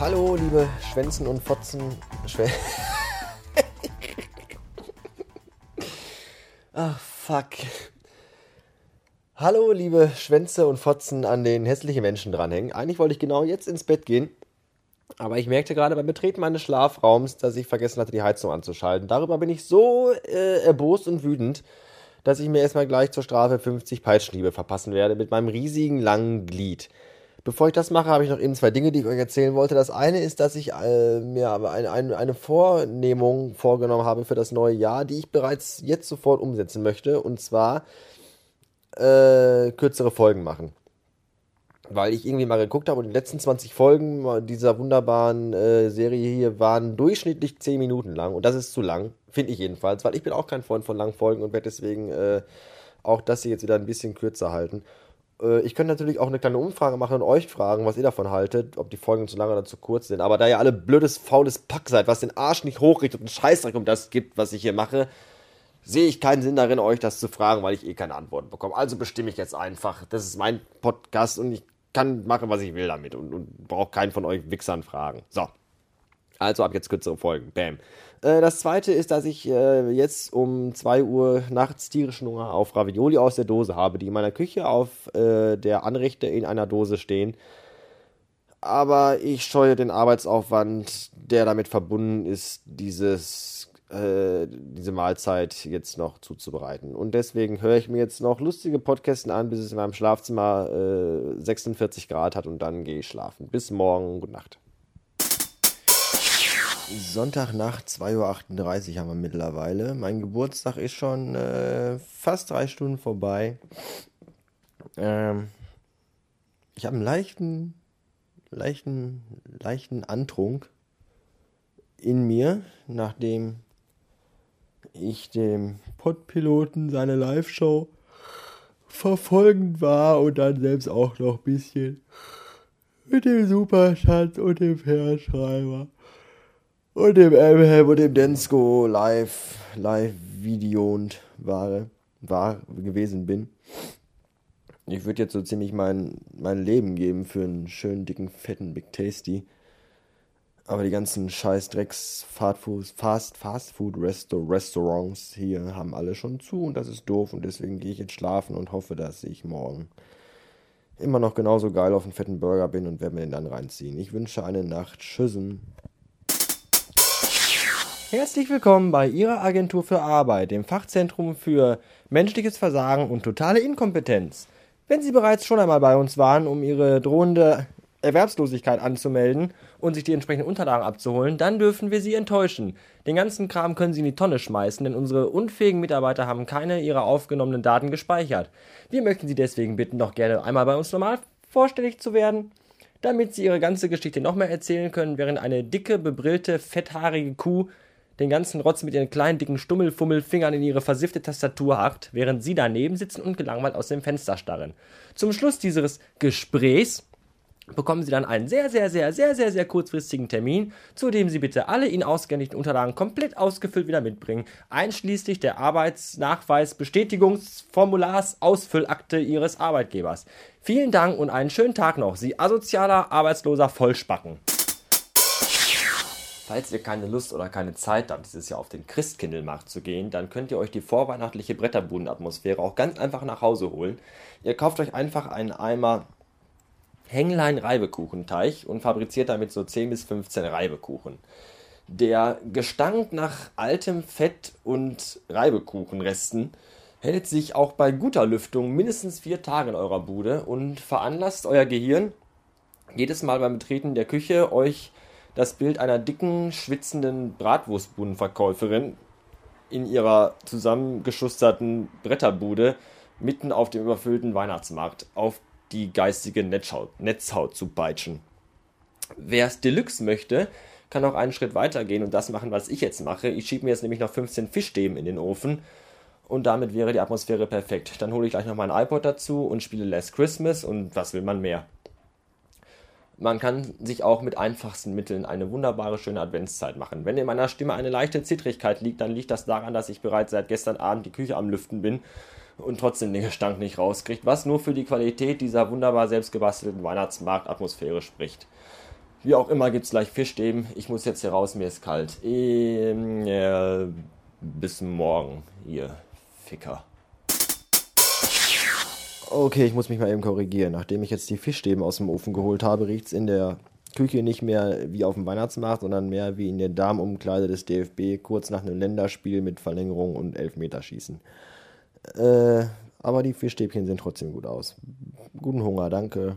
Hallo, liebe Schwänzen und Fotzen. Schwä Ach, fuck. Hallo, liebe Schwänze und Fotzen, an den hässlichen Menschen dranhängen. Eigentlich wollte ich genau jetzt ins Bett gehen. Aber ich merkte gerade beim Betreten meines Schlafraums, dass ich vergessen hatte, die Heizung anzuschalten. Darüber bin ich so äh, erbost und wütend, dass ich mir erstmal gleich zur Strafe 50 Peitschenhiebe verpassen werde mit meinem riesigen langen Glied. Bevor ich das mache, habe ich noch eben zwei Dinge, die ich euch erzählen wollte. Das eine ist, dass ich äh, mir eine, eine, eine Vornehmung vorgenommen habe für das neue Jahr, die ich bereits jetzt sofort umsetzen möchte. Und zwar äh, kürzere Folgen machen. Weil ich irgendwie mal geguckt habe und die letzten 20 Folgen dieser wunderbaren äh, Serie hier waren durchschnittlich 10 Minuten lang. Und das ist zu lang, finde ich jedenfalls, weil ich bin auch kein Freund von langen Folgen und werde deswegen äh, auch das hier jetzt wieder ein bisschen kürzer halten. Äh, ich könnte natürlich auch eine kleine Umfrage machen und euch fragen, was ihr davon haltet, ob die Folgen zu lang oder zu kurz sind. Aber da ihr alle blödes, faules Pack seid, was den Arsch nicht hochrichtet und Scheißdreck um das gibt, was ich hier mache, sehe ich keinen Sinn darin, euch das zu fragen, weil ich eh keine Antworten bekomme. Also bestimme ich jetzt einfach. Das ist mein Podcast und ich kann machen, was ich will damit und, und brauche keinen von euch Wichsern fragen. So. Also ab jetzt kürzere Folgen. Bam. Äh, das zweite ist, dass ich äh, jetzt um 2 Uhr nachts tierischen Hunger auf Ravioli aus der Dose habe, die in meiner Küche auf äh, der Anrichte in einer Dose stehen. Aber ich scheue den Arbeitsaufwand, der damit verbunden ist, dieses, diese Mahlzeit jetzt noch zuzubereiten. Und deswegen höre ich mir jetzt noch lustige Podcasts an, bis es in meinem Schlafzimmer 46 äh, Grad hat und dann gehe ich schlafen. Bis morgen, gute Nacht. Sonntagnacht, 2.38 Uhr haben wir mittlerweile. Mein Geburtstag ist schon äh, fast drei Stunden vorbei. Ähm, ich habe einen leichten, leichten, leichten Antrunk in mir, nachdem ich dem Podpiloten seine Live-Show verfolgend war und dann selbst auch noch ein bisschen mit dem Superschatz und dem Fernschreiber und dem Elmhelm und dem Densko live, live Video und war, war gewesen bin. Ich würde jetzt so ziemlich mein, mein Leben geben für einen schönen, dicken, fetten Big Tasty. Aber die ganzen scheiß Drecks Fast, Fast Food Restaurants hier haben alle schon zu und das ist doof und deswegen gehe ich jetzt schlafen und hoffe, dass ich morgen immer noch genauso geil auf einen fetten Burger bin und werde mir den dann reinziehen. Ich wünsche eine Nacht. Tschüssen. Herzlich willkommen bei Ihrer Agentur für Arbeit, dem Fachzentrum für menschliches Versagen und totale Inkompetenz. Wenn Sie bereits schon einmal bei uns waren, um Ihre drohende Erwerbslosigkeit anzumelden und sich die entsprechenden Unterlagen abzuholen, dann dürfen wir Sie enttäuschen. Den ganzen Kram können Sie in die Tonne schmeißen, denn unsere unfähigen Mitarbeiter haben keine Ihrer aufgenommenen Daten gespeichert. Wir möchten Sie deswegen bitten, doch gerne einmal bei uns normal vorstellig zu werden damit sie ihre ganze Geschichte noch mehr erzählen können, während eine dicke, bebrillte, fetthaarige Kuh den ganzen Rotz mit ihren kleinen, dicken Stummelfummelfingern in ihre versiffte Tastatur hackt, während sie daneben sitzen und gelangweilt aus dem Fenster starren. Zum Schluss dieses Gesprächs bekommen Sie dann einen sehr, sehr, sehr, sehr, sehr, sehr kurzfristigen Termin, zu dem Sie bitte alle Ihnen ausgehändigten Unterlagen komplett ausgefüllt wieder mitbringen, einschließlich der Arbeitsnachweis-Bestätigungsformulars Ausfüllakte Ihres Arbeitgebers. Vielen Dank und einen schönen Tag noch, Sie asozialer, arbeitsloser Vollspacken. Falls ihr keine Lust oder keine Zeit habt, dieses Jahr auf den Christkindlmarkt zu gehen, dann könnt ihr euch die vorweihnachtliche Bretterbudenatmosphäre auch ganz einfach nach Hause holen. Ihr kauft euch einfach einen Eimer Hänglein Reibekuchenteig und fabriziert damit so 10 bis 15 Reibekuchen. Der Gestank nach altem Fett und Reibekuchenresten hält sich auch bei guter Lüftung mindestens vier Tage in eurer Bude und veranlasst euer Gehirn jedes Mal beim Betreten der Küche euch das Bild einer dicken, schwitzenden Bratwurstbudenverkäuferin in ihrer zusammengeschusterten Bretterbude mitten auf dem überfüllten Weihnachtsmarkt auf die geistige Netzhaut, Netzhaut zu peitschen. Wer es Deluxe möchte, kann auch einen Schritt weiter gehen und das machen, was ich jetzt mache. Ich schiebe mir jetzt nämlich noch 15 Fischstäben in den Ofen und damit wäre die Atmosphäre perfekt. Dann hole ich gleich noch mein iPod dazu und spiele Last Christmas und was will man mehr? Man kann sich auch mit einfachsten Mitteln eine wunderbare, schöne Adventszeit machen. Wenn in meiner Stimme eine leichte Zittrigkeit liegt, dann liegt das daran, dass ich bereits seit gestern Abend die Küche am Lüften bin und trotzdem den Gestank nicht rauskriegt, was nur für die Qualität dieser wunderbar selbstgebastelten Weihnachtsmarktatmosphäre spricht. Wie auch immer gibt's gleich Fischstäben. Ich muss jetzt hier raus, mir ist kalt. Ähm, äh, bis morgen, ihr Ficker. Okay, ich muss mich mal eben korrigieren. Nachdem ich jetzt die Fischstäben aus dem Ofen geholt habe, riecht's in der Küche nicht mehr wie auf dem Weihnachtsmarkt, sondern mehr wie in der Darmumkleide des DFB, kurz nach einem Länderspiel mit Verlängerung und Elfmeterschießen. Äh, aber die Fischstäbchen sehen trotzdem gut aus. Guten Hunger, danke.